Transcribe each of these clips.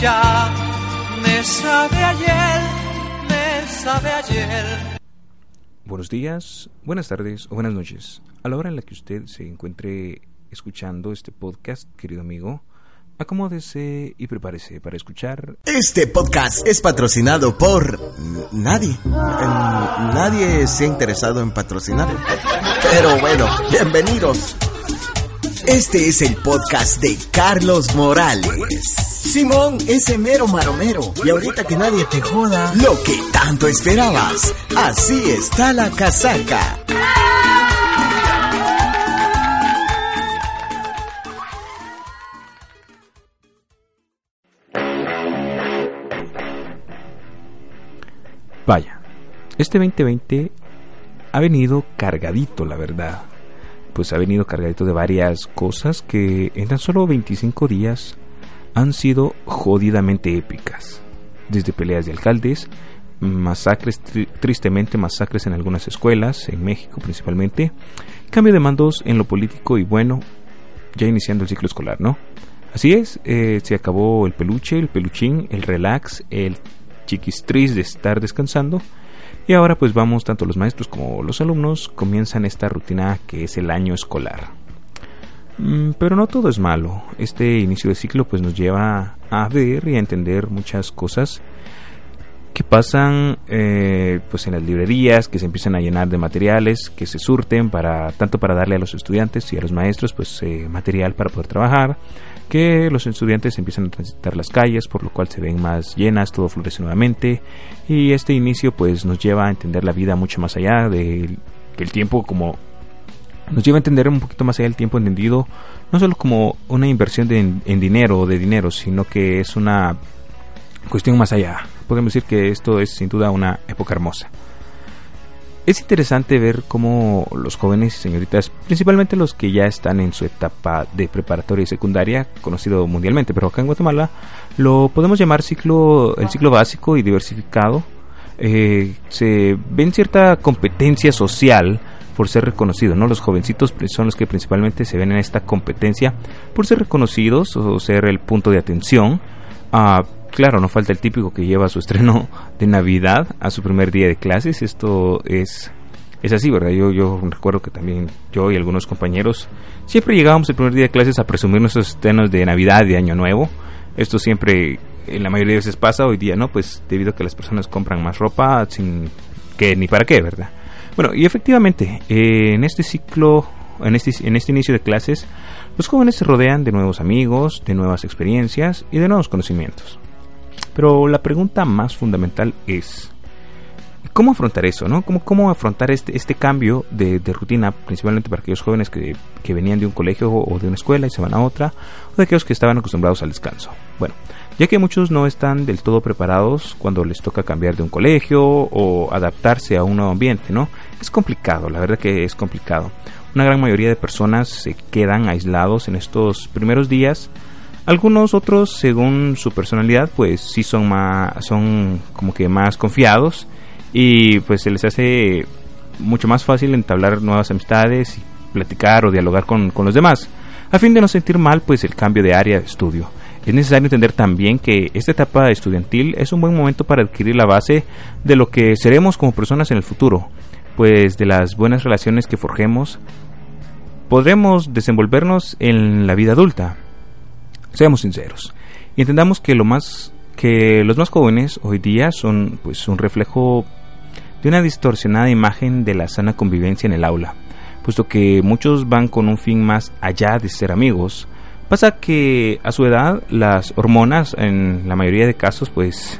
ya me sabe ayer, me sabe ayer. Buenos días, buenas tardes o buenas noches. A la hora en la que usted se encuentre escuchando este podcast, querido amigo, acomódese y prepárese para escuchar. Este podcast es patrocinado por nadie. Nadie se ha interesado en patrocinar. Pero bueno, bienvenidos. Este es el podcast de Carlos Morales. Simón, ese mero maromero. Y ahorita que nadie te joda. Lo que tanto esperabas. Así está la casaca. Vaya, este 2020 ha venido cargadito, la verdad. Pues ha venido cargadito de varias cosas que en tan solo 25 días han sido jodidamente épicas. Desde peleas de alcaldes, masacres, tri- tristemente masacres en algunas escuelas, en México principalmente, cambio de mandos en lo político y bueno, ya iniciando el ciclo escolar, ¿no? Así es, eh, se acabó el peluche, el peluchín, el relax, el chiquistris de estar descansando. Y ahora pues vamos, tanto los maestros como los alumnos comienzan esta rutina que es el año escolar. Mm, Pero no todo es malo. Este inicio de ciclo pues nos lleva a ver y a entender muchas cosas que pasan eh, pues en las librerías, que se empiezan a llenar de materiales, que se surten para tanto para darle a los estudiantes y a los maestros pues eh, material para poder trabajar, que los estudiantes empiezan a transitar las calles, por lo cual se ven más llenas, todo florece nuevamente y este inicio pues nos lleva a entender la vida mucho más allá del del tiempo como nos lleva a entender un poquito más allá el tiempo entendido, no solo como una inversión de, en dinero o de dinero, sino que es una cuestión más allá. Podemos decir que esto es sin duda una época hermosa. Es interesante ver cómo los jóvenes y señoritas, principalmente los que ya están en su etapa de preparatoria y secundaria, conocido mundialmente, pero acá en Guatemala lo podemos llamar ciclo, el ciclo básico y diversificado. Eh, se ven cierta competencia social por ser reconocido, ¿no? Los jovencitos son los que principalmente se ven en esta competencia por ser reconocidos o ser el punto de atención. Ah, claro, no falta el típico que lleva su estreno de Navidad a su primer día de clases. Esto es, es así, ¿verdad? Yo, yo recuerdo que también yo y algunos compañeros siempre llegábamos el primer día de clases a presumir nuestros estrenos de Navidad de Año Nuevo. Esto siempre, en la mayoría de veces pasa, hoy día no, pues debido a que las personas compran más ropa sin que ni para qué, ¿verdad? Bueno, y efectivamente, eh, en este ciclo, en este, en este inicio de clases, los jóvenes se rodean de nuevos amigos, de nuevas experiencias y de nuevos conocimientos. Pero la pregunta más fundamental es, ¿cómo afrontar eso? ¿no? ¿Cómo, cómo afrontar este, este cambio de, de rutina, principalmente para aquellos jóvenes que, que venían de un colegio o de una escuela y se van a otra, o de aquellos que estaban acostumbrados al descanso? Bueno, ya que muchos no están del todo preparados cuando les toca cambiar de un colegio o adaptarse a un nuevo ambiente, ¿no? Es complicado, la verdad que es complicado. Una gran mayoría de personas se quedan aislados en estos primeros días. Algunos otros, según su personalidad, pues sí son más, son como que más confiados y pues se les hace mucho más fácil entablar nuevas amistades y platicar o dialogar con, con los demás, a fin de no sentir mal pues el cambio de área de estudio. Es necesario entender también que esta etapa estudiantil es un buen momento para adquirir la base de lo que seremos como personas en el futuro, pues de las buenas relaciones que forjemos podremos desenvolvernos en la vida adulta. Seamos sinceros y entendamos que lo más que los más jóvenes hoy día son pues un reflejo de una distorsionada imagen de la sana convivencia en el aula, puesto que muchos van con un fin más allá de ser amigos. Pasa que a su edad las hormonas en la mayoría de casos pues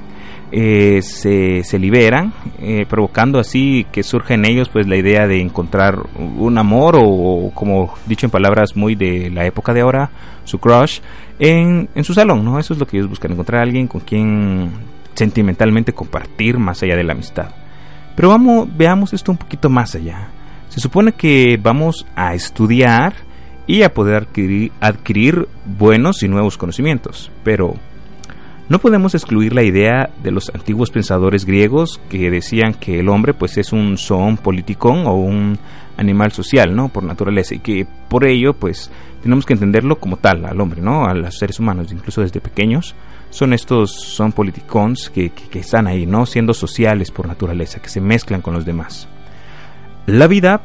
eh, se, se, liberan, eh, provocando así que surge en ellos pues la idea de encontrar un amor o, como dicho en palabras muy de la época de ahora, su crush en, en su salón, ¿no? Eso es lo que ellos buscan, encontrar a alguien con quien sentimentalmente compartir más allá de la amistad. Pero vamos, veamos esto un poquito más allá. Se supone que vamos a estudiar y a poder adquirir, buenos y nuevos conocimientos, pero No podemos excluir la idea de los antiguos pensadores griegos que decían que el hombre pues es un zoon politicón o un animal social, ¿no? Por naturaleza y que por ello pues tenemos que entenderlo como tal al hombre, ¿no? A los seres humanos, incluso desde pequeños son estos son politicons que, que están ahí, ¿no? Siendo sociales por naturaleza, que se mezclan con los demás. La vida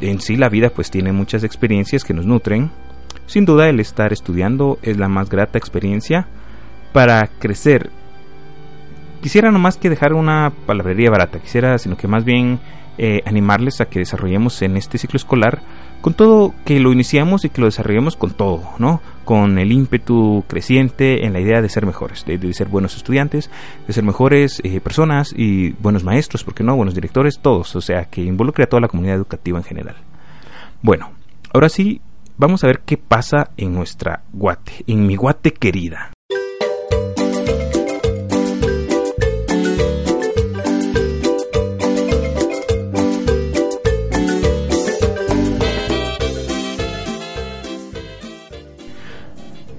en sí la vida pues tiene muchas experiencias que nos nutren. Sin duda el estar estudiando es la más grata experiencia para crecer. Quisiera no más que dejar una palabrería barata, quisiera sino que más bien eh, animarles a que desarrollemos en este ciclo escolar con todo que lo iniciamos y que lo desarrollemos con todo, ¿no? Con el ímpetu creciente en la idea de ser mejores, de, ser buenos estudiantes, de ser mejores eh, personas y buenos maestros, porque no? Buenos directores, todos, o sea, que involucre a toda la comunidad educativa en general. Bueno, ahora sí, vamos a ver qué pasa en nuestra Guate, en mi Guate querida.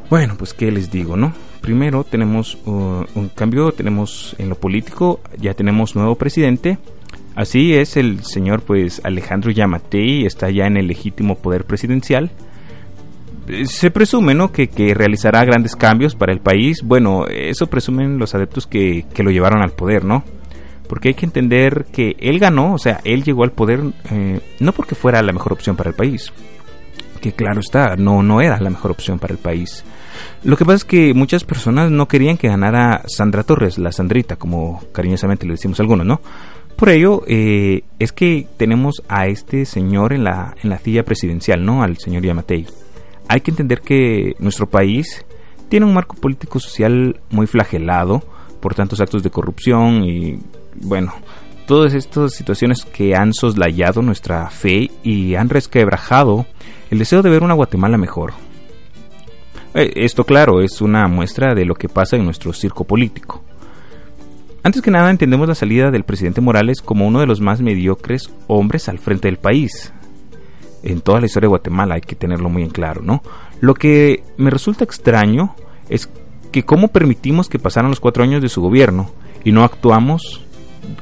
Bueno, pues qué les digo, ¿no? Primero tenemos uh, un cambio, tenemos en lo político, ya tenemos nuevo presidente. Así es, el señor pues Alejandro Yamatei está ya en el legítimo poder presidencial. Eh, se presume, ¿no? Que, que realizará grandes cambios para el país. Bueno, eso presumen los adeptos que, que lo llevaron al poder, ¿no? porque hay que entender que él ganó, o sea, él llegó al poder eh, no porque fuera la mejor opción para el país, que claro está, no, no era la mejor opción para el país. Lo que pasa es que muchas personas no querían que ganara Sandra Torres, la Sandrita, como cariñosamente le decimos algunos, ¿no? Por ello, eh, es que tenemos a este señor en la, en la silla presidencial, ¿no? Al señor Yamatei. Hay que entender que nuestro país tiene un marco político social muy flagelado por tantos actos de corrupción y, bueno, todas estas situaciones que han soslayado nuestra fe y han resquebrajado el deseo de ver una Guatemala mejor. Eh, esto, claro, es una muestra de lo que pasa en nuestro circo político. Antes que nada, entendemos la salida del presidente Morales como uno de los más mediocres hombres al frente del país. En toda la historia de Guatemala hay que tenerlo muy en claro, ¿no? Lo que me resulta extraño es que cómo permitimos que pasaran los cuatro años de su gobierno y no actuamos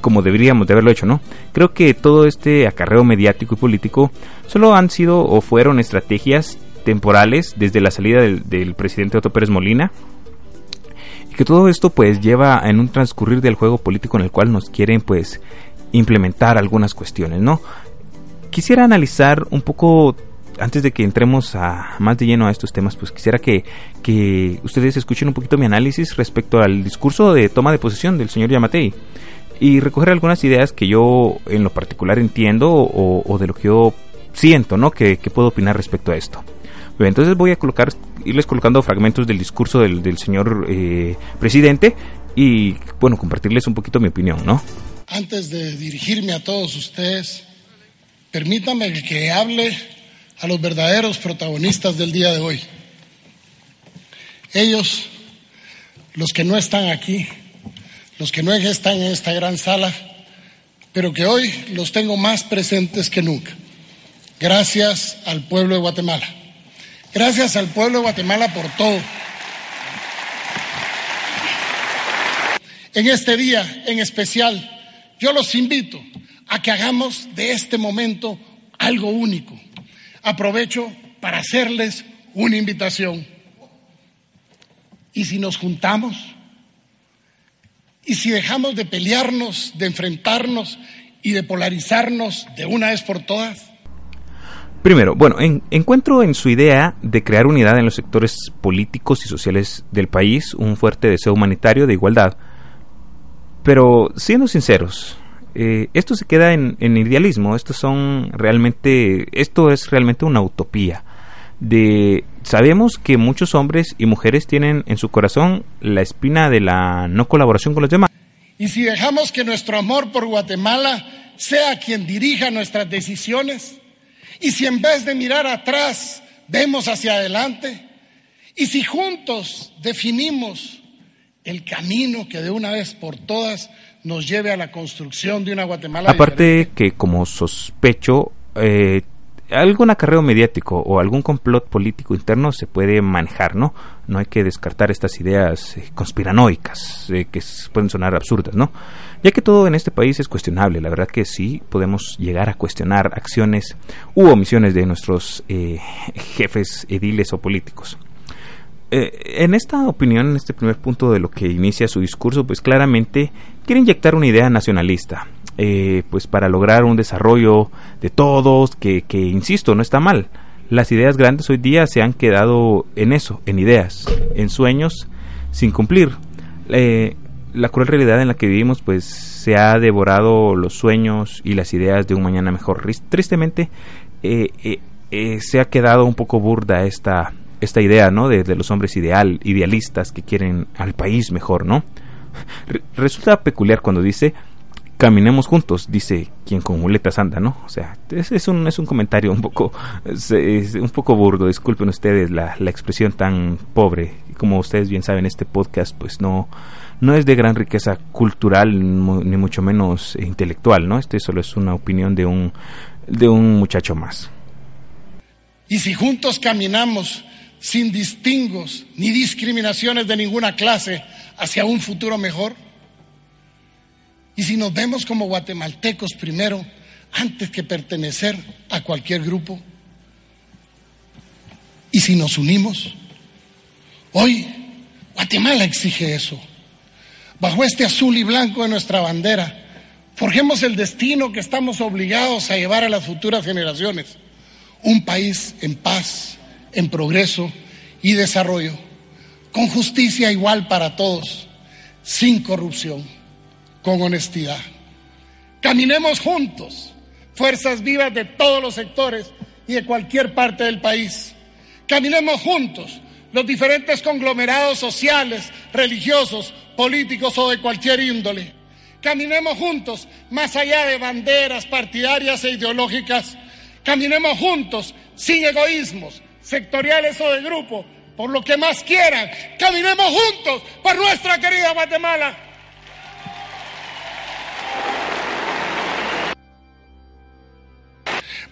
como deberíamos de haberlo hecho, ¿no? Creo que todo este acarreo mediático y político solo han sido o fueron estrategias temporales desde la salida del, presidente Otto Pérez Molina y que todo esto pues lleva en un transcurrir del juego político en el cual nos quieren pues implementar algunas cuestiones, ¿no? Quisiera analizar un poco antes de que entremos a más de lleno a estos temas, pues quisiera que, que ustedes escuchen un poquito mi análisis respecto al discurso de toma de posesión del señor Yamatei y recoger algunas ideas que yo en lo particular entiendo o, de lo que yo siento, ¿no? Que, que puedo opinar respecto a esto entonces voy a colocar, irles colocando fragmentos del discurso del, señor eh, presidente y, bueno, compartirles un poquito mi opinión, ¿no? Antes de dirigirme a todos ustedes, permítanme que hable a los verdaderos protagonistas del día de hoy. Ellos, los que no están aquí, los que no están en esta gran sala, pero que hoy los tengo más presentes que nunca. Gracias al pueblo de Guatemala. Gracias al pueblo de Guatemala por todo. En este día en especial, yo los invito a que hagamos de este momento algo único. Aprovecho para hacerles una invitación. ¿Y si nos juntamos? ¿Y si dejamos de pelearnos, de enfrentarnos y de polarizarnos de una vez por todas? Primero, bueno, encuentro en su idea de crear unidad en los sectores políticos y sociales del país un fuerte deseo humanitario de igualdad. Pero siendo sinceros, eh, esto se queda en, idealismo. Estos son realmente, esto es realmente una utopía. De sabemos que muchos hombres y mujeres tienen en su corazón la espina de la no colaboración con los demás. Y si dejamos que nuestro amor por Guatemala sea quien dirija nuestras decisiones, y si en vez de mirar atrás vemos hacia adelante, y si juntos definimos el camino que de una vez por todas nos lleve a la construcción de una Guatemala. Aparte que como sospecho, eh, algún acarreo mediático o algún complot político interno se puede manejar, ¿no? No hay que descartar estas ideas eh, conspiranoicas eh, que pueden sonar absurdas, ¿no? Ya que todo en este país es cuestionable, la verdad que sí podemos llegar a cuestionar acciones u omisiones de nuestros eh, jefes ediles o políticos. en esta opinión, en este primer punto de lo que inicia su discurso, pues claramente quiere inyectar una idea nacionalista, eh, pues para lograr un desarrollo de todos, que, que insisto, no está mal. Las ideas grandes hoy día se han quedado en eso, en ideas, en sueños sin cumplir. Eh, la cruel realidad en la que vivimos pues se ha devorado los sueños y las ideas de un mañana mejor. Tristemente eh, se ha quedado un poco burda esta, esta idea ¿no? de, de, los hombres ideal, idealistas que quieren al país mejor. ¿no? Resulta peculiar cuando dice caminemos juntos, dice quien con muletas anda, ¿no? O sea, es, un, es un comentario un poco, un poco burdo, disculpen ustedes la, la, expresión tan pobre. Como ustedes bien saben, este podcast pues no, no es de gran riqueza cultural ni mucho menos intelectual, ¿no? Este solo es una opinión de un, de un muchacho más. Y si juntos caminamos sin distingos ni discriminaciones de ninguna clase hacia un futuro mejor, y si nos vemos como guatemaltecos primero, antes que pertenecer a cualquier grupo, y si nos unimos, hoy Guatemala exige eso. Bajo este azul y blanco de nuestra bandera, forjemos el destino que estamos obligados a llevar a las futuras generaciones. Un país en paz, en progreso y desarrollo, con justicia igual para todos, sin corrupción con honestidad. Caminemos juntos, fuerzas vivas de todos los sectores y de cualquier parte del país. Caminemos juntos los diferentes conglomerados sociales, religiosos, políticos o de cualquier índole. Caminemos juntos más allá de banderas partidarias e ideológicas. Caminemos juntos sin egoísmos sectoriales o de grupo, por lo que más quieran. Caminemos juntos por nuestra querida Guatemala.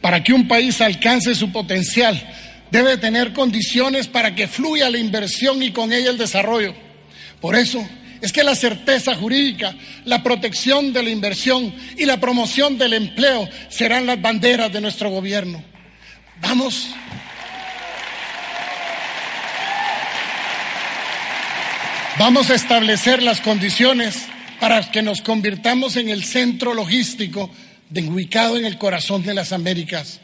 Para que un país alcance su potencial, debe tener condiciones para que fluya la inversión y con ella el desarrollo. Por eso es que la certeza jurídica, la protección de la inversión y la promoción del empleo serán las banderas de nuestro gobierno. Vamos. Vamos a establecer las condiciones para que nos convirtamos en el centro logístico ubicado en el corazón de las Américas.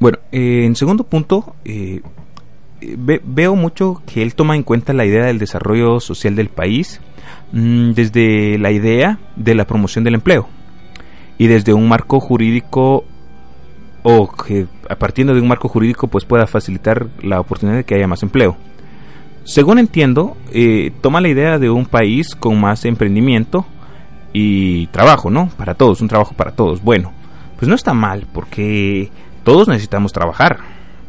Bueno, eh, en segundo punto, eh, veo mucho que él toma en cuenta la idea del desarrollo social del país mm, desde la idea de la promoción del empleo y desde un marco jurídico o que a partir de un marco jurídico pues pueda facilitar la oportunidad de que haya más empleo. Según entiendo, eh, toma la idea de un país con más emprendimiento, y trabajo, ¿no? Para todos, un trabajo para todos. Bueno, pues no está mal porque todos necesitamos trabajar,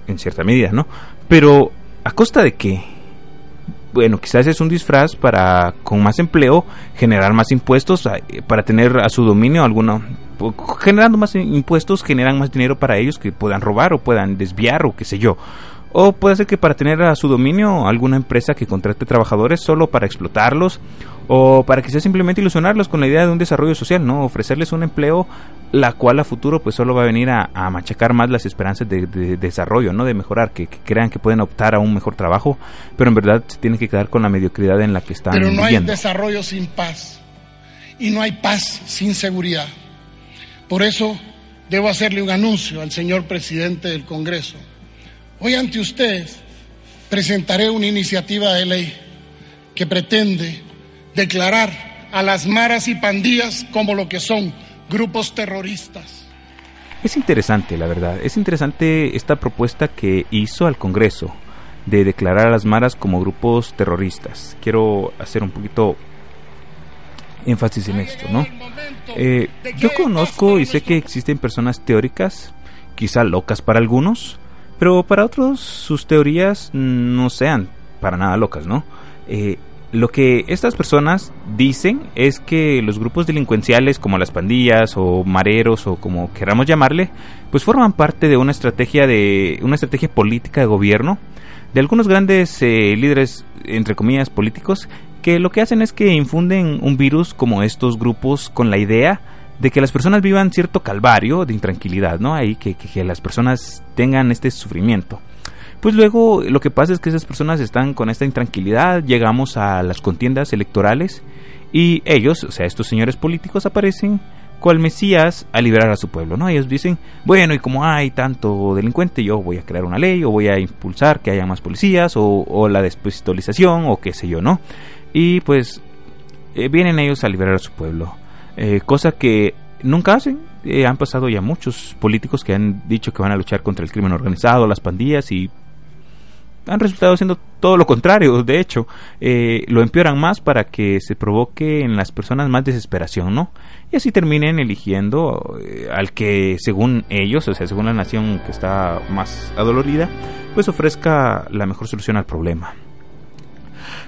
en cierta medida, ¿no? Pero a costa de qué? Bueno, quizás es un disfraz para, con más empleo, generar más impuestos, para tener a su dominio alguna... Generando más impuestos, generan más dinero para ellos que puedan robar o puedan desviar o qué sé yo. O puede ser que para tener a su dominio alguna empresa que contrate trabajadores solo para explotarlos o para quizás simplemente ilusionarlos con la idea de un desarrollo social, ¿no? Ofrecerles un empleo la cual a futuro pues solo va a venir a, machacar más las esperanzas de, desarrollo, ¿no? De mejorar, que, crean que pueden optar a un mejor trabajo, pero en verdad se tienen que quedar con la mediocridad en la que están Pero no hay desarrollo sin paz y no hay paz sin seguridad. Por eso debo hacerle un anuncio al señor presidente del Congreso Hoy ante ustedes presentaré una iniciativa de ley que pretende declarar a las maras y pandillas como lo que son, grupos terroristas. Es interesante, la verdad, es interesante esta propuesta que hizo al Congreso de declarar a las maras como grupos terroristas. Quiero hacer un poquito énfasis en esto, ¿no? Eh, yo conozco y sé que existen personas teóricas, quizá locas para algunos, pero para otros sus teorías no sean para nada locas, ¿no? Eh, Lo que estas personas dicen es que los grupos delincuenciales como las pandillas o mareros o como queramos llamarle, pues forman parte de una estrategia de una estrategia política de gobierno de algunos grandes eh, líderes entre comillas políticos que lo que hacen es que infunden un virus como estos grupos con la idea de que las personas vivan cierto calvario de intranquilidad, ¿no? Ahí que, que, las personas tengan este sufrimiento. Pues luego lo que pasa es que esas personas están con esta intranquilidad, llegamos a las contiendas electorales y ellos, o sea, estos señores políticos aparecen cual Mesías a liberar a su pueblo, ¿no? Ellos dicen, bueno, y como hay tanto delincuente, yo voy a crear una ley o voy a impulsar que haya más policías o, o la despistolización o qué sé yo, ¿no? Y pues eh, vienen ellos a liberar a su pueblo. Eh, cosa que nunca hacen. Eh, han pasado ya muchos políticos que han dicho que van a luchar contra el crimen organizado, las pandillas y han resultado siendo todo lo contrario. De hecho, lo empeoran más para que se provoque en las personas más desesperación, ¿no? Y así terminen eligiendo al que, según ellos, o sea, según la nación que está más adolorida, pues ofrezca la mejor solución al problema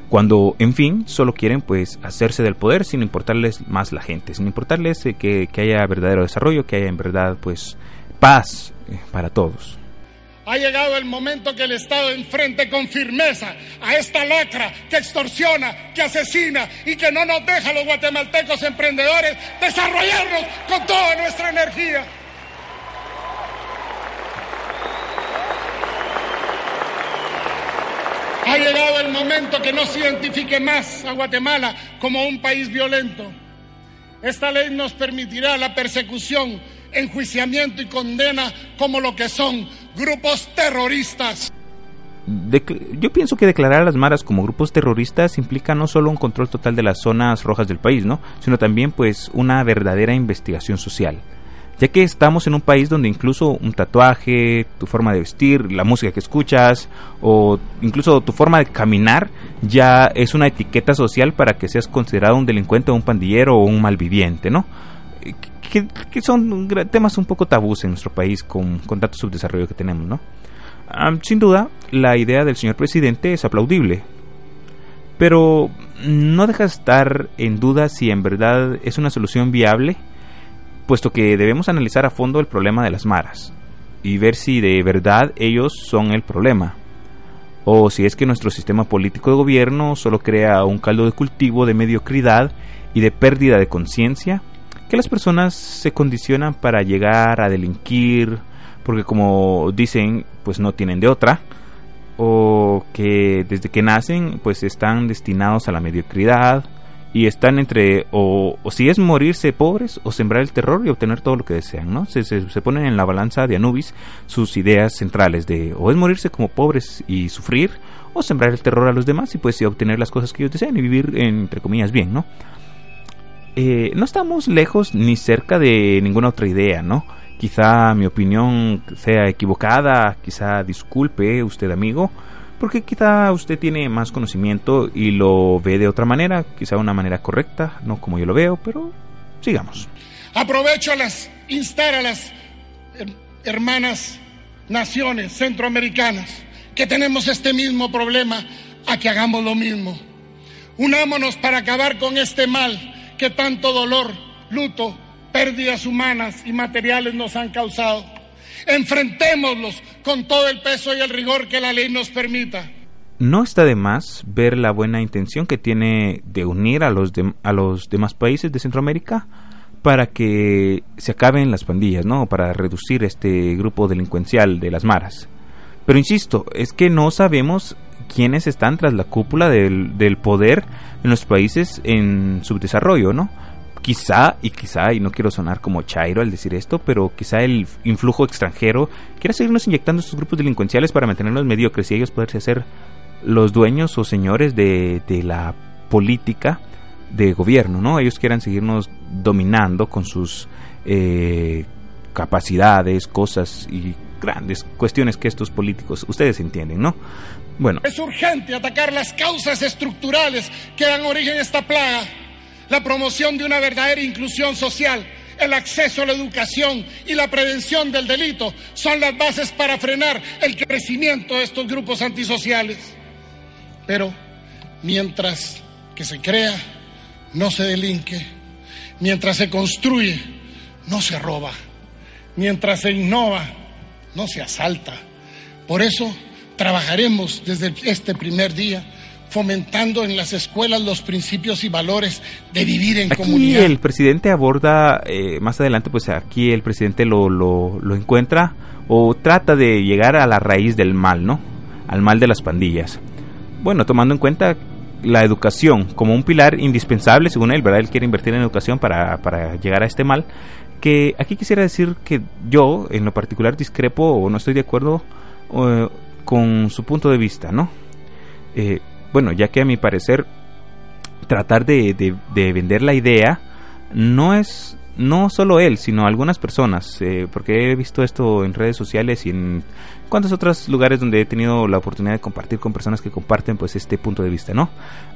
cuando en fin solo quieren pues hacerse del poder sin importarles más la gente, sin importarles eh, que, que, haya verdadero desarrollo, que haya en verdad pues paz eh, para todos. Ha llegado el momento que el Estado enfrente con firmeza a esta lacra que extorsiona, que asesina y que no nos deja a los guatemaltecos emprendedores desarrollarnos con toda nuestra energía. Ha llegado el momento que no se identifique más a Guatemala como un país violento. Esta ley nos permitirá la persecución, enjuiciamiento y condena como lo que son grupos terroristas. yo pienso que declarar a las maras como grupos terroristas implica no solo un control total de las zonas rojas del país, ¿no? sino también pues una verdadera investigación social ya que estamos en un país donde incluso un tatuaje, tu forma de vestir, la música que escuchas o incluso tu forma de caminar ya es una etiqueta social para que seas considerado un delincuente un pandillero o un malviviente, ¿no? Que, son temas un poco tabús en nuestro país con, con tanto subdesarrollo que tenemos, ¿no? sin duda, la idea del señor presidente es aplaudible, pero no deja estar en duda si en verdad es una solución viable puesto que debemos analizar a fondo el problema de las maras y ver si de verdad ellos son el problema, o si es que nuestro sistema político de gobierno solo crea un caldo de cultivo de mediocridad y de pérdida de conciencia, que las personas se condicionan para llegar a delinquir, porque como dicen, pues no tienen de otra, o que desde que nacen pues están destinados a la mediocridad, y están entre o, si es morirse pobres o sembrar el terror y obtener todo lo que desean, ¿no? Se, se, ponen en la balanza de Anubis sus ideas centrales de o es morirse como pobres y sufrir o sembrar el terror a los demás y pues obtener las cosas que ellos desean y vivir entre comillas bien, ¿no? Eh, no estamos lejos ni cerca de ninguna otra idea, ¿no? Quizá mi opinión sea equivocada, quizá disculpe usted amigo, porque quizá usted tiene más conocimiento y lo ve de otra manera, quizá una manera correcta, no como yo lo veo, pero sigamos. Aprovecho a las instar a las hermanas naciones centroamericanas que tenemos este mismo problema a que hagamos lo mismo. Unámonos para acabar con este mal que tanto dolor, luto, pérdidas humanas y materiales nos han causado. Enfrentémoslos con todo el peso y el rigor que la ley nos permita. No está de más ver la buena intención que tiene de unir a los, a los demás países de Centroamérica para que se acaben las pandillas, ¿no? Para reducir este grupo delincuencial de las maras. Pero insisto, es que no sabemos quiénes están tras la cúpula del, del poder en los países en subdesarrollo, ¿no? Quizá, y quizá, y no quiero sonar como Chairo al decir esto, pero quizá el influjo extranjero quiera seguirnos inyectando estos grupos delincuenciales para mantenerlos mediocres y ellos poderse hacer los dueños o señores de, la política de gobierno, ¿no? Ellos quieran seguirnos dominando con sus eh, capacidades, cosas y grandes cuestiones que estos políticos, ustedes entienden, ¿no? Bueno. Es urgente atacar las causas estructurales que dan origen a esta plaga la promoción de una verdadera inclusión social, el acceso a la educación y la prevención del delito son las bases para frenar el crecimiento de estos grupos antisociales. Pero mientras que se crea, no se delinque. Mientras se construye, no se roba. Mientras se innova, no se asalta. Por eso trabajaremos desde este primer día fomentando en las escuelas los principios y valores de vivir en aquí comunidad. el presidente aborda, eh, más adelante, pues aquí el presidente lo, lo, lo encuentra o trata de llegar a la raíz del mal, ¿no? Al mal de las pandillas. Bueno, tomando en cuenta la educación como un pilar indispensable, según él, ¿verdad? Él quiere invertir en educación para, para llegar a este mal. Que aquí quisiera decir que yo, en lo particular, discrepo o no estoy de acuerdo eh, con su punto de vista, ¿no? Eh, bueno, ya que a mi parecer tratar de, de, de vender la idea no es no solo él, sino algunas personas, eh, porque he visto esto en redes sociales y en cuantos otros lugares donde he tenido la oportunidad de compartir con personas que comparten pues este punto de vista, ¿no?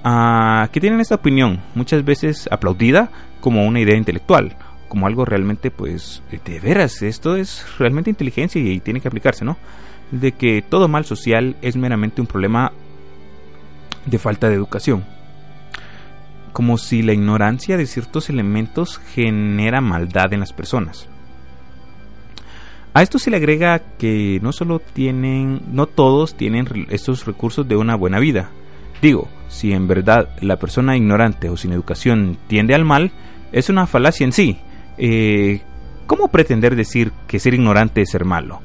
Ah, que tienen esta opinión, muchas veces aplaudida como una idea intelectual, como algo realmente pues de veras, esto es realmente inteligencia y tiene que aplicarse, ¿no? De que todo mal social es meramente un problema de falta de educación. Como si la ignorancia de ciertos elementos genera maldad en las personas. A esto se le agrega que no solo tienen, no todos tienen estos recursos de una buena vida. Digo, si en verdad la persona ignorante o sin educación tiende al mal, es una falacia en sí. Eh, ¿Cómo pretender decir que ser ignorante es ser malo?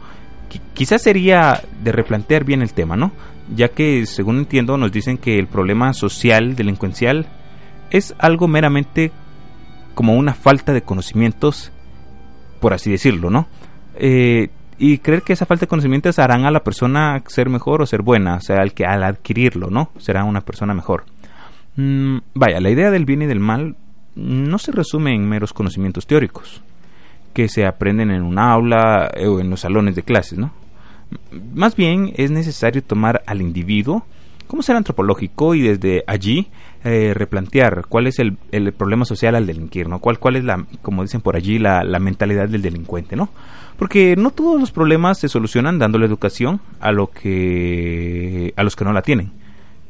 Qu quizás sería de replantear bien el tema, ¿no? Ya que, según entiendo, nos dicen que el problema social delincuencial es algo meramente como una falta de conocimientos, por así decirlo, ¿no? Eh, y creer que esa falta de conocimientos harán a la persona ser mejor o ser buena, o sea, al que al adquirirlo, ¿no? Será una persona mejor. Mm, vaya, la idea del bien y del mal no se resume en meros conocimientos teóricos que se aprenden en un aula eh, o en los salones de clases, ¿no? Más bien es necesario tomar al individuo como ser antropológico y desde allí eh, replantear cuál es el, el, problema social al delinquir, ¿no? ¿Cuál, cuál es la, como dicen por allí, la, la, mentalidad del delincuente, ¿no? Porque no todos los problemas se solucionan dándole educación a lo que a los que no la tienen.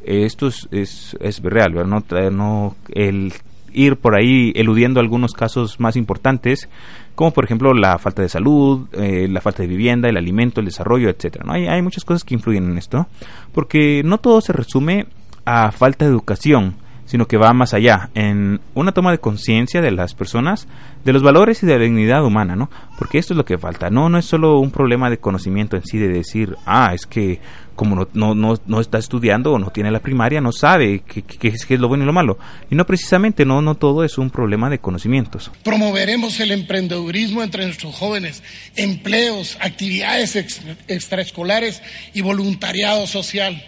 Esto es, es, es real, ¿verdad? No, no el ir por ahí eludiendo algunos casos más importantes, como por ejemplo la falta de salud, eh, la falta de vivienda, el alimento, el desarrollo, etcétera. ¿no? Hay, hay muchas cosas que influyen en esto, porque no todo se resume a falta de educación, sino que va más allá, en una toma de conciencia de las personas, de los valores y de la dignidad humana, ¿no? Porque esto es lo que falta, no, no es solo un problema de conocimiento en sí, de decir, ah, es que como no, no, no, no está estudiando o no tiene la primaria, no sabe qué, es, qué es lo bueno y lo malo. Y no precisamente, no, no todo es un problema de conocimientos. Promoveremos el emprendedurismo entre nuestros jóvenes, empleos, actividades ex, extraescolares y voluntariado social.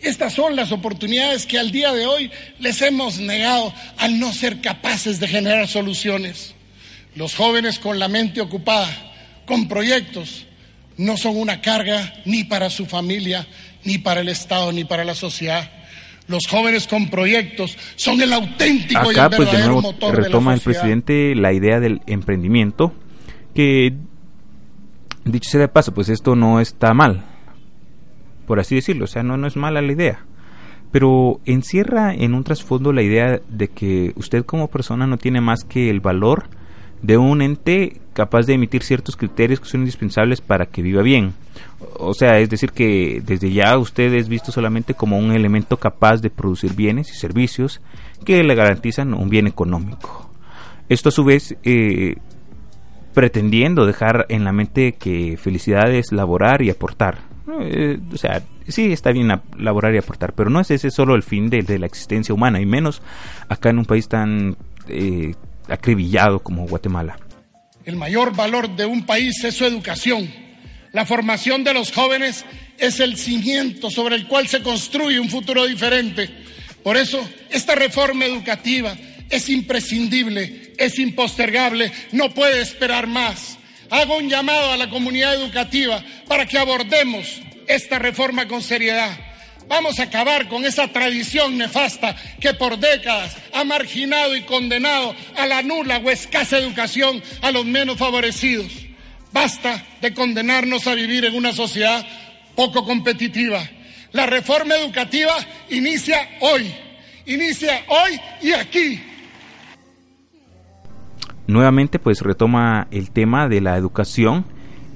Estas son las oportunidades que al día de hoy les hemos negado al no ser capaces de generar soluciones. Los jóvenes con la mente ocupada, con proyectos, no son una carga ni para su familia, ni para el Estado, ni para la sociedad. Los jóvenes con proyectos son el auténtico Acá, y el pues, verdadero de nuevo, motor retoma de la el presidente la idea del emprendimiento, que dicho sea de paso, pues esto no está mal, por así decirlo, o sea, no, no es mala la idea. Pero encierra en un trasfondo la idea de que usted como persona no tiene más que el valor de un ente capaz de emitir ciertos criterios que son indispensables para que viva bien. O sea, es decir, que desde ya usted es visto solamente como un elemento capaz de producir bienes y servicios que le garantizan un bien económico. Esto a su vez eh, pretendiendo dejar en la mente que felicidad es laborar y aportar. Eh, o sea, sí está bien laborar y aportar, pero no es ese solo el fin de, de la existencia humana, y menos acá en un país tan eh, acribillado como Guatemala. El mayor valor de un país es su educación. La formación de los jóvenes es el cimiento sobre el cual se construye un futuro diferente. Por eso, esta reforma educativa es imprescindible, es impostergable, no puede esperar más. Hago un llamado a la comunidad educativa para que abordemos esta reforma con seriedad. Vamos a acabar con esa tradición nefasta que por décadas ha marginado y condenado a la nula o escasa educación a los menos favorecidos. Basta de condenarnos a vivir en una sociedad poco competitiva. La reforma educativa inicia hoy inicia hoy y aquí. Nuevamente pues retoma el tema de la educación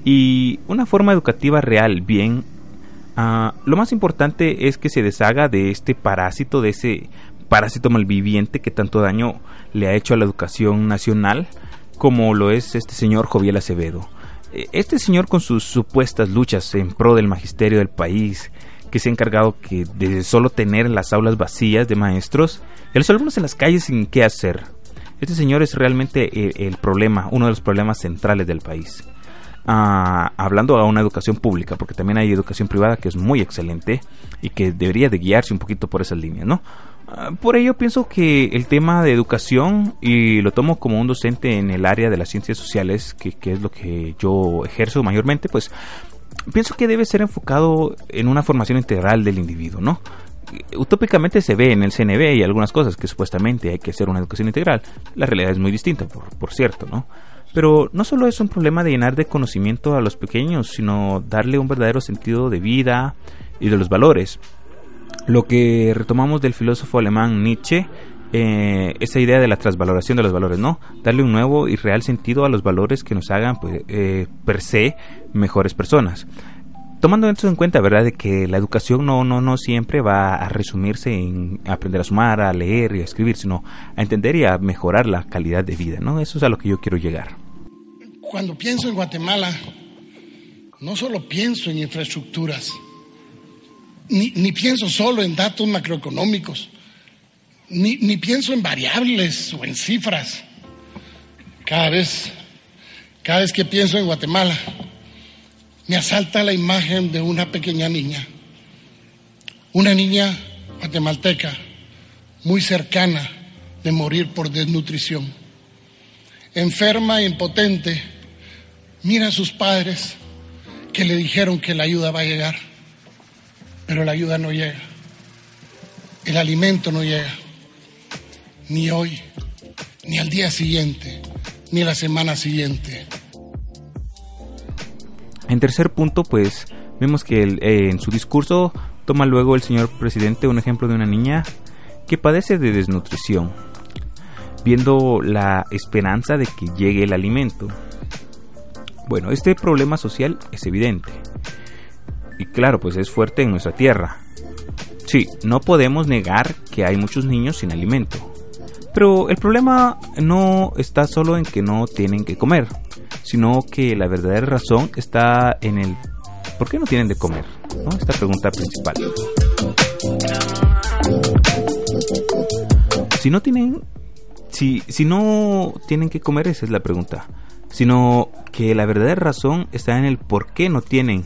y una forma educativa real, bien. Ah, lo más importante es que se deshaga de este parásito, de ese parásito malviviente que tanto daño le ha hecho a la educación nacional, como lo es este señor Joviel Acevedo. E, este señor con sus supuestas luchas en pro del magisterio del país, que se ha encargado que de solo tener las aulas vacías de maestros y los alumnos en las calles sin qué hacer. Este señor es realmente el problema, uno de los problemas centrales del país hablando a una educación pública, porque también hay educación privada que es muy excelente y que debería de guiarse un poquito por esas líneas, ¿no? Ah, por ello pienso que el tema de educación, y lo tomo como un docente en el área de las ciencias sociales, que, que es lo que yo ejerzo mayormente, pues pienso que debe ser enfocado en una formación integral del individuo, ¿no? Utópicamente se ve en el CNB y algunas cosas que supuestamente hay que hacer una educación integral. La realidad es muy distinta, por, por cierto, ¿no? Pero no solo es un problema de llenar de conocimiento a los pequeños, sino darle un verdadero sentido de vida y de los valores. Lo que retomamos del filósofo alemán Nietzsche, eh, esa idea de la transvaloración de los valores, ¿no? Darle un nuevo y real sentido a los valores que nos hagan, pues, eh, per se, mejores personas. Tomando esto en cuenta, ¿verdad?, de que la educación no, no, no siempre va a resumirse en aprender a sumar, a leer y a escribir, sino a entender y a mejorar la calidad de vida, ¿no? Eso es a lo que yo quiero llegar cuando pienso en Guatemala, no solo pienso en infraestructuras, ni, pienso solo en datos macroeconómicos, ni, ni pienso en variables o en cifras. Cada vez, cada vez que pienso en Guatemala, me asalta la imagen de una pequeña niña, una niña guatemalteca muy cercana de morir por desnutrición, enferma e impotente Mira a sus padres que le dijeron que la ayuda va a llegar, pero la ayuda no llega. El alimento no llega, ni hoy, ni al día siguiente, ni la semana siguiente. En tercer punto, pues vemos que eh, en su discurso toma luego el señor presidente un ejemplo de una niña que padece de desnutrición, viendo la esperanza de que llegue el alimento. Bueno, este problema social es evidente. Y claro, pues es fuerte en nuestra tierra. Sí, no podemos negar que hay muchos niños sin alimento. Pero el problema no está solo en que no tienen que comer, sino que la verdadera razón está en el ¿por qué no tienen de comer? ¿No? Esta pregunta principal. Si no tienen si, si no tienen que comer, esa es la pregunta sino que la verdadera razón está en el por qué no tienen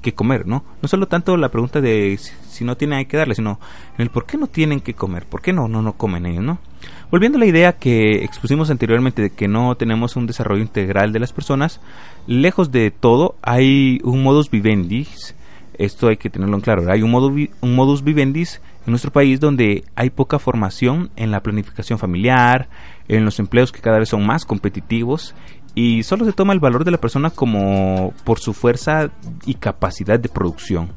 que comer, ¿no? No solo tanto la pregunta de si no tienen que darle, sino en el por qué no tienen que comer, por qué no, no, no comen ellos, ¿no? Volviendo a la idea que expusimos anteriormente de que no tenemos un desarrollo integral de las personas, lejos de todo hay un modus vivendi, esto hay que tenerlo en claro, hay un, un modus vivendi en nuestro país donde hay poca formación en la planificación familiar, en los empleos que cada vez son más competitivos y solo se toma el valor de la persona como por su fuerza y capacidad de producción.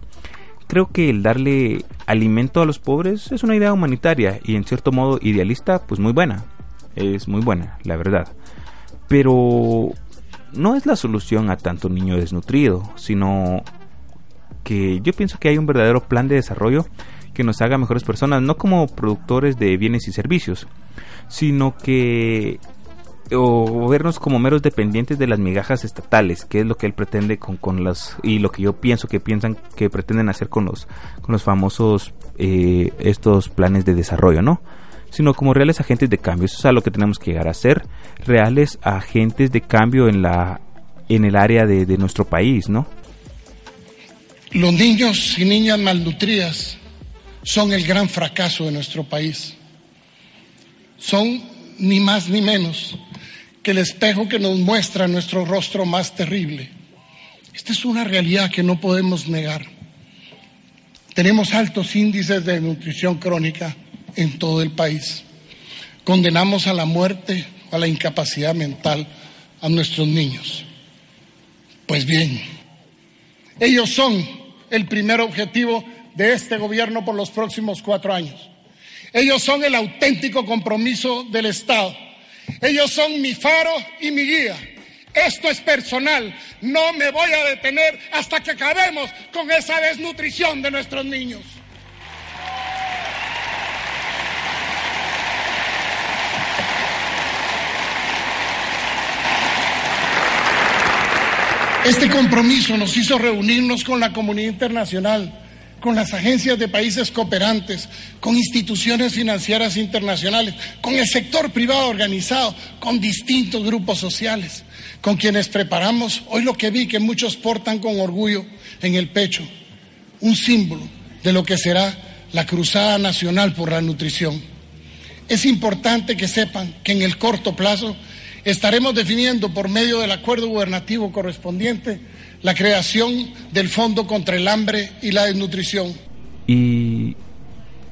Creo que el darle alimento a los pobres es una idea humanitaria y en cierto modo idealista, pues muy buena. Es muy buena, la verdad. Pero no es la solución a tanto niño desnutrido, sino que yo pienso que hay un verdadero plan de desarrollo que nos haga mejores personas, no como productores de bienes y servicios, sino que o vernos como meros dependientes de las migajas estatales, que es lo que él pretende con, con las y lo que yo pienso que piensan que pretenden hacer con los con los famosos eh, estos planes de desarrollo, ¿no? Sino como reales agentes de cambio. Eso es a lo que tenemos que llegar a ser, reales agentes de cambio en la en el área de, de nuestro país, ¿no? Los niños y niñas malnutridas son el gran fracaso de nuestro país. Son ni más ni menos que el espejo que nos muestra nuestro rostro más terrible. Esta es una realidad que no podemos negar. Tenemos altos índices de nutrición crónica en todo el país. Condenamos a la muerte, a la incapacidad mental a nuestros niños. Pues bien, ellos son el primer objetivo de este gobierno por los próximos cuatro años. Ellos son el auténtico compromiso del Estado. Ellos son mi faro y mi guía. Esto es personal. No me voy a detener hasta que acabemos con esa desnutrición de nuestros niños. Este compromiso nos hizo reunirnos con la comunidad internacional, con las agencias de países cooperantes, con instituciones financieras internacionales, con el sector privado organizado, con distintos grupos sociales, con quienes preparamos hoy lo que vi que muchos portan con orgullo en el pecho, un símbolo de lo que será la Cruzada Nacional por la Nutrición. Es importante que sepan que en el corto plazo estaremos definiendo por medio del acuerdo gubernativo correspondiente la creación del Fondo contra el Hambre y la Desnutrición. Y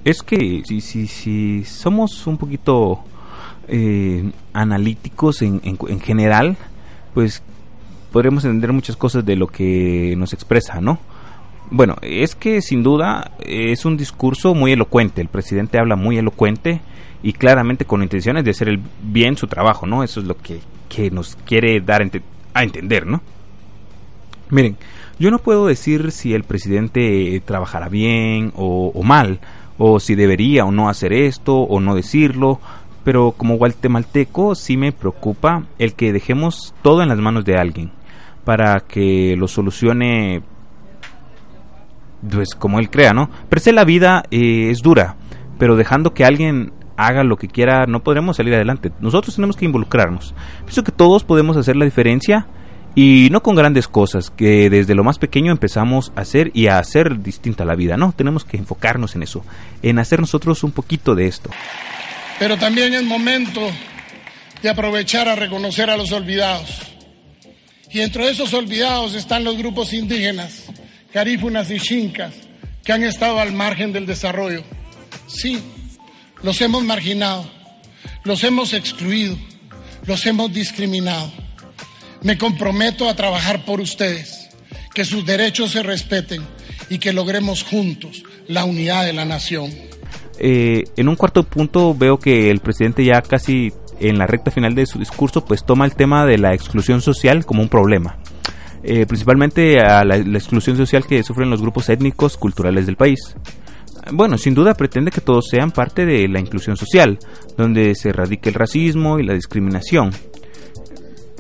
es que si, si, si somos un poquito eh, analíticos en, en, general, pues podremos entender muchas cosas de lo que nos expresa, ¿no? Bueno, es que sin duda es un discurso muy elocuente, el presidente habla muy elocuente y claramente con intenciones de hacer el bien su trabajo, ¿no? Eso es lo que, nos quiere dar a entender, ¿no? Miren, yo no puedo decir si el presidente trabajará bien o, o, mal, o si debería o no hacer esto o no decirlo, pero como guatemalteco sí me preocupa el que dejemos todo en las manos de alguien para que lo solucione pues como él crea, ¿no? Per se la vida eh, es dura, pero dejando que alguien haga lo que quiera, no podremos salir adelante. Nosotros tenemos que involucrarnos. Pienso que todos podemos hacer la diferencia y no con grandes cosas, que desde lo más pequeño empezamos a hacer y a hacer distinta la vida, ¿no? Tenemos que enfocarnos en eso, en hacer nosotros un poquito de esto. Pero también es momento de aprovechar a reconocer a los olvidados. Y entre esos olvidados están los grupos indígenas, carífunas y chincas, que han estado al margen del desarrollo. Sí, los hemos marginado, los hemos excluido, los hemos discriminado. Me comprometo a trabajar por ustedes, que sus derechos se respeten y que logremos juntos la unidad de la nación. Eh, en un cuarto punto veo que el presidente ya casi en la recta final de su discurso pues toma el tema de la exclusión social como un problema. Eh, principalmente a la exclusión social que sufren los grupos étnicos culturales del país bueno, sin duda pretende que todos sean parte de la inclusión social, donde se erradique el racismo y la discriminación.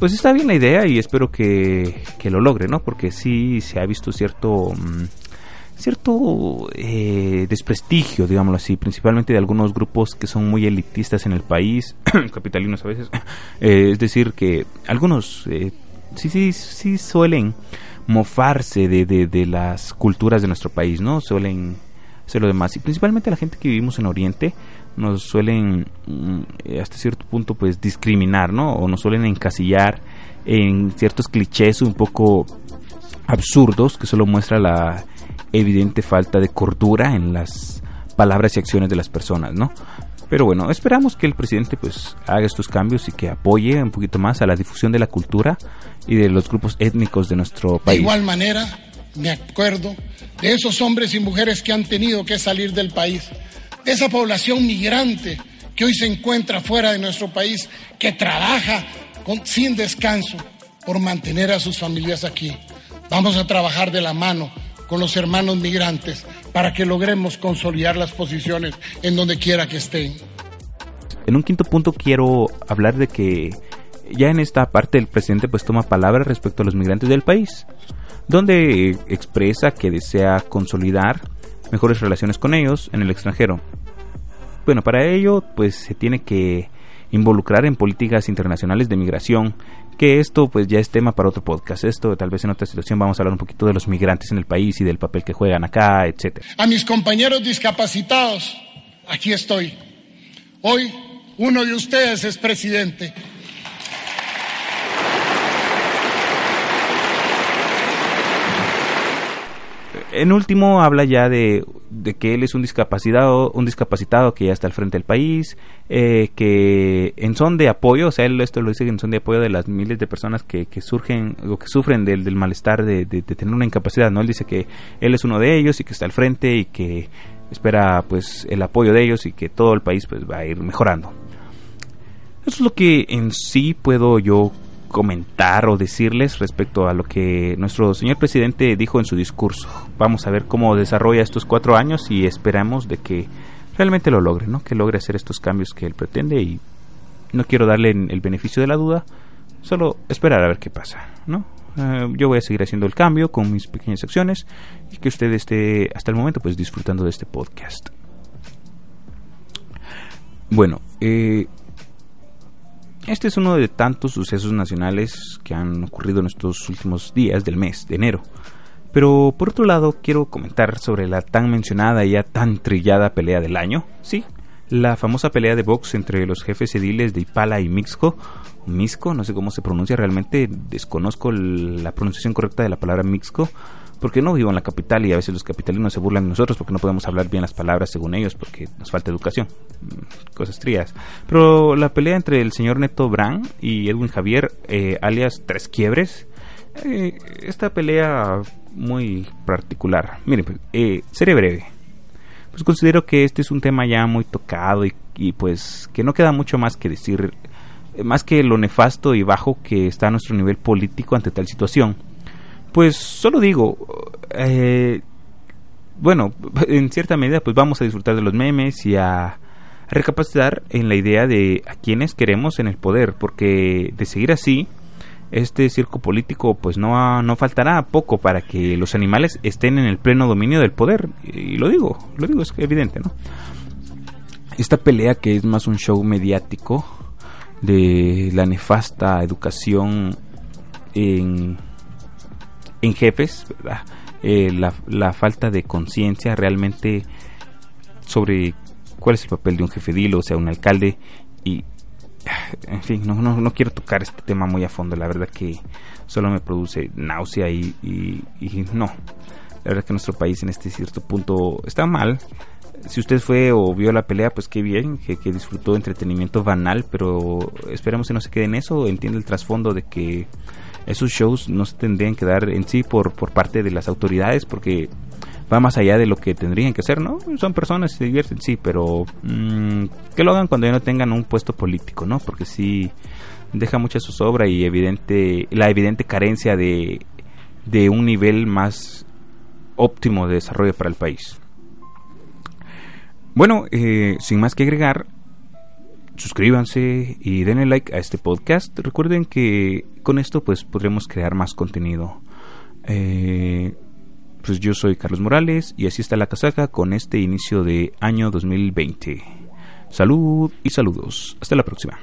Pues está bien la idea y espero que, lo logre, ¿no? Porque sí se ha visto cierto mm, cierto eh, desprestigio, digámoslo así, principalmente de algunos grupos que son muy elitistas en el país, capitalinos a veces. Eh, es decir, que algunos eh, sí, sí, sí suelen mofarse de, de, de las culturas de nuestro país, ¿no? Suelen hacer lo demás. Y principalmente la gente que vivimos en Oriente nos suelen mm, hasta cierto punto pues discriminar, ¿no? O nos suelen encasillar en ciertos clichés un poco absurdos que solo muestra la evidente falta de cordura en las palabras y acciones de las personas, ¿no? Pero bueno, esperamos que el presidente pues haga estos cambios y que apoye un poquito más a la difusión de la cultura y de los grupos étnicos de nuestro país. De igual manera, me acuerdo de esos hombres y mujeres que han tenido que salir del país, esa población migrante que hoy se encuentra fuera de nuestro país, que trabaja sin descanso por mantener a sus familias aquí. Vamos a trabajar de la mano con los hermanos migrantes para que logremos consolidar las posiciones en donde quiera que estén. En un quinto punto quiero hablar de que ya en esta parte el presidente pues toma palabra respecto a los migrantes del país donde expresa que desea consolidar mejores relaciones con ellos en el extranjero. Bueno, para ello pues se tiene que involucrar en políticas internacionales de migración, que esto pues ya es tema para otro podcast. Esto tal vez en otra situación vamos a hablar un poquito de los migrantes en el país y del papel que juegan acá, etcétera. A mis compañeros discapacitados, aquí estoy. Hoy uno de ustedes es presidente en último habla ya de, que él es un discapacitado, un discapacitado que ya está al frente del país, eh, que en son de apoyo, o sea, él esto lo dice en son de apoyo de las miles de personas que, que surgen o que sufren del, malestar de, tener una incapacidad, ¿no? Él dice que él es uno de ellos y que está al frente y que espera pues el apoyo de ellos y que todo el país pues va a ir mejorando. Eso es lo que en sí puedo yo comentar o decirles respecto a lo que nuestro señor presidente dijo en su discurso. Vamos a ver cómo desarrolla estos cuatro años y esperamos de que realmente lo logre, ¿no? Que logre hacer estos cambios que él pretende y no quiero darle el beneficio de la duda, solo esperar a ver qué pasa, ¿no? Eh, yo voy a seguir haciendo el cambio con mis pequeñas acciones y que usted esté hasta el momento pues disfrutando de este podcast. Bueno, eh, este es uno de tantos sucesos nacionales que han ocurrido en estos últimos días del mes de enero. Pero por otro lado quiero comentar sobre la tan mencionada y ya tan trillada pelea del año. Sí, la famosa pelea de box entre los jefes ediles de Ipala y Mixco, Mixco, no sé cómo se pronuncia realmente, desconozco la pronunciación correcta de la palabra Mixco, porque no vivo en la capital y a veces los capitalinos se burlan de nosotros porque no podemos hablar bien las palabras según ellos porque nos falta educación, mm, cosas trías. Pero la pelea entre el señor Neto Brand y Edwin Javier, eh, alias Tres Quiebres, eh, esta pelea muy particular. Miren, pues, eh, seré breve pues considero que este es un tema ya muy tocado y, pues que no queda mucho más que decir, eh, más que lo nefasto y bajo que está nuestro nivel político ante tal situación. Pues solo digo, eh, bueno, en cierta medida pues vamos a disfrutar de los memes y a recapacitar en la idea de a quienes queremos en el poder, porque de seguir así, este circo político pues no, no faltará poco para que los animales estén en el pleno dominio del poder. Y lo digo, lo digo, es evidente, ¿no? Esta pelea que es más un show mediático de la nefasta educación en, en jefes, eh, la, falta de conciencia realmente sobre cuál es el papel de un jefe dilo, o sea, un alcalde, y en fin, no, no, no, quiero tocar este tema muy a fondo, la verdad que solo me produce náusea y, y, no. La verdad que nuestro país en este cierto punto está mal. Si usted fue o vio la pelea, pues qué bien, que, que disfrutó entretenimiento banal, pero esperemos que no se quede en eso, entiende el trasfondo de que esos shows no se tendrían que dar en sí por, por parte de las autoridades, porque va más allá de lo que tendrían que hacer, ¿no? Son personas, se divierten, sí, pero mm, que lo hagan cuando ya no tengan un puesto político, ¿no? Porque sí deja mucha zozobra y evidente la evidente carencia de, de un nivel más óptimo de desarrollo para el país. Bueno, eh, sin más que agregar, suscríbanse y denle like a este podcast. Recuerden que con esto pues podremos crear más contenido. Eh, pues yo soy Carlos Morales y así está la casaca con este inicio de año 2020. Salud y saludos. Hasta la próxima.